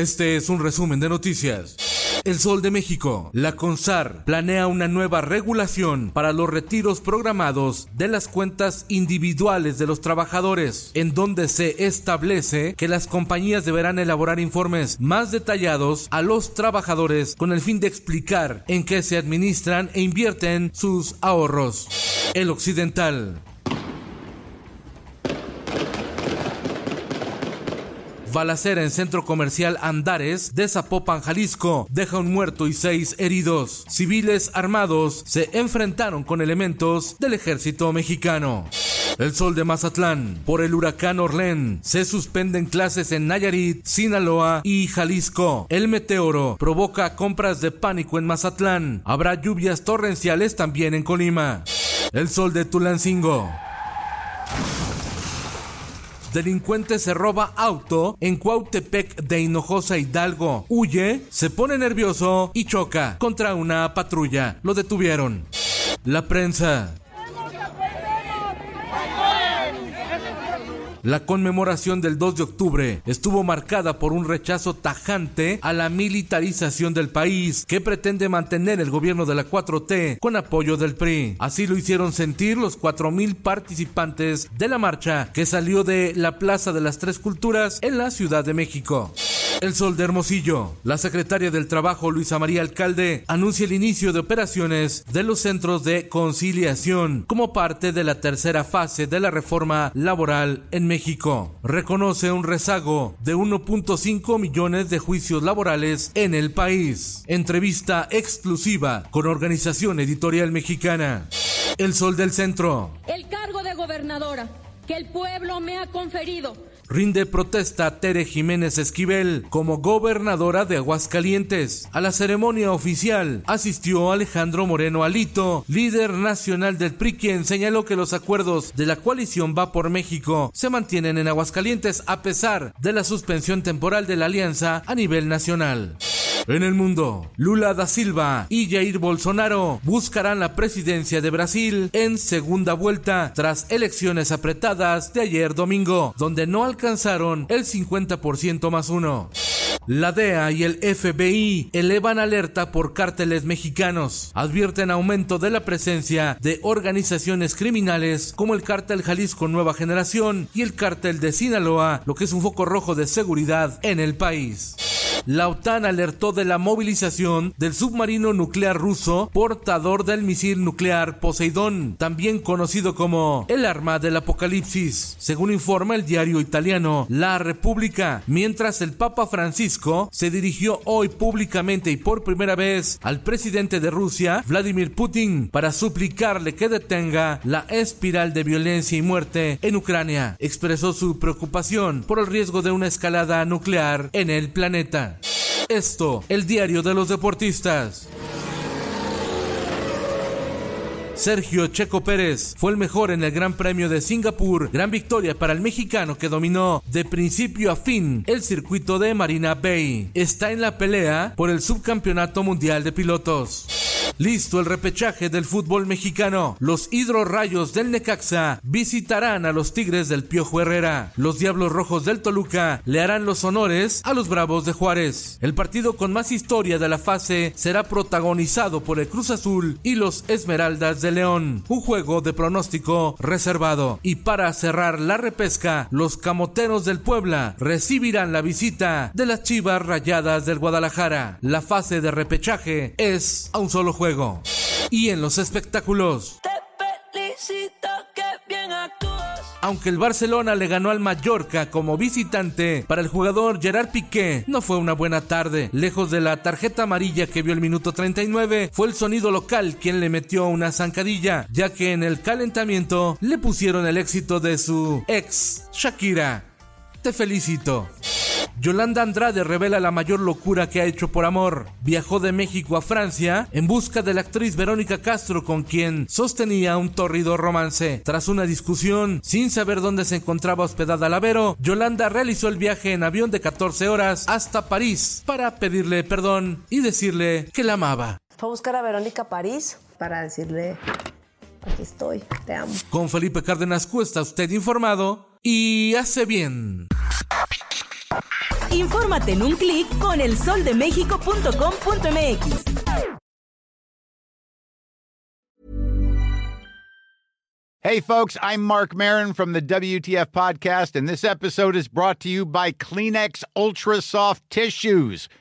Este es un resumen de noticias. El Sol de México. La CONSAR planea una nueva regulación para los retiros programados de las cuentas individuales de los trabajadores, en donde se establece que las compañías deberán elaborar informes más detallados a los trabajadores con el fin de explicar en qué se administran e invierten sus ahorros. El Occidental. Balacera en centro comercial Andares de Zapopan, Jalisco, deja un muerto y seis heridos. Civiles armados se enfrentaron con elementos del ejército mexicano. El sol de Mazatlán. Por el huracán Orlén se suspenden clases en Nayarit, Sinaloa y Jalisco. El meteoro provoca compras de pánico en Mazatlán. Habrá lluvias torrenciales también en Colima. El sol de Tulancingo. Delincuente se roba auto en Cuautepec de Hinojosa Hidalgo. Huye, se pone nervioso y choca contra una patrulla. Lo detuvieron. La prensa. La conmemoración del 2 de octubre estuvo marcada por un rechazo tajante a la militarización del país que pretende mantener el gobierno de la 4T con apoyo del PRI. Así lo hicieron sentir los 4.000 participantes de la marcha que salió de la Plaza de las Tres Culturas en la Ciudad de México. El Sol de Hermosillo. La secretaria del Trabajo, Luisa María Alcalde, anuncia el inicio de operaciones de los centros de conciliación como parte de la tercera fase de la reforma laboral en México. Reconoce un rezago de 1.5 millones de juicios laborales en el país. Entrevista exclusiva con Organización Editorial Mexicana. El Sol del Centro. El cargo de gobernadora que el pueblo me ha conferido rinde protesta Tere Jiménez Esquivel como gobernadora de Aguascalientes. A la ceremonia oficial asistió Alejandro Moreno Alito, líder nacional del PRI, quien señaló que los acuerdos de la coalición Va por México se mantienen en Aguascalientes a pesar de la suspensión temporal de la alianza a nivel nacional. En el mundo, Lula da Silva y Jair Bolsonaro buscarán la presidencia de Brasil en segunda vuelta tras elecciones apretadas de ayer domingo, donde no alcanzaron el 50% más uno. La DEA y el FBI elevan alerta por cárteles mexicanos. Advierten aumento de la presencia de organizaciones criminales como el cártel Jalisco Nueva Generación y el cártel de Sinaloa, lo que es un foco rojo de seguridad en el país. La OTAN alertó de la movilización del submarino nuclear ruso portador del misil nuclear Poseidón, también conocido como el arma del apocalipsis, según informa el diario italiano La República, mientras el Papa Francisco se dirigió hoy públicamente y por primera vez al presidente de Rusia, Vladimir Putin, para suplicarle que detenga la espiral de violencia y muerte en Ucrania. Expresó su preocupación por el riesgo de una escalada nuclear en el planeta. Esto, el diario de los deportistas. Sergio Checo Pérez fue el mejor en el Gran Premio de Singapur. Gran victoria para el mexicano que dominó de principio a fin el circuito de Marina Bay. Está en la pelea por el subcampeonato mundial de pilotos. Listo el repechaje del fútbol mexicano. Los hidrorrayos del Necaxa visitarán a los Tigres del Piojo Herrera. Los Diablos Rojos del Toluca le harán los honores a los Bravos de Juárez. El partido con más historia de la fase será protagonizado por el Cruz Azul y los Esmeraldas de León. Un juego de pronóstico reservado. Y para cerrar la repesca, los Camoteros del Puebla recibirán la visita de las Chivas Rayadas del Guadalajara. La fase de repechaje es a un solo juego. Y en los espectáculos. Te felicito que bien actúas. Aunque el Barcelona le ganó al Mallorca como visitante, para el jugador Gerard Piqué no fue una buena tarde. Lejos de la tarjeta amarilla que vio el minuto 39, fue el sonido local quien le metió una zancadilla, ya que en el calentamiento le pusieron el éxito de su ex, Shakira. Te felicito. Yolanda Andrade revela la mayor locura que ha hecho por amor. Viajó de México a Francia en busca de la actriz Verónica Castro con quien sostenía un torrido romance. Tras una discusión, sin saber dónde se encontraba hospedada Lavero, Yolanda realizó el viaje en avión de 14 horas hasta París para pedirle perdón y decirle que la amaba. Fue a buscar a Verónica París para decirle, aquí estoy, te amo. Con Felipe Cárdenas Cuesta usted informado y hace bien. Infórmate en un clic con elsoldemexico.com.mx. Hey, folks, I'm Mark Marin from the WTF Podcast, and this episode is brought to you by Kleenex Ultra Soft Tissues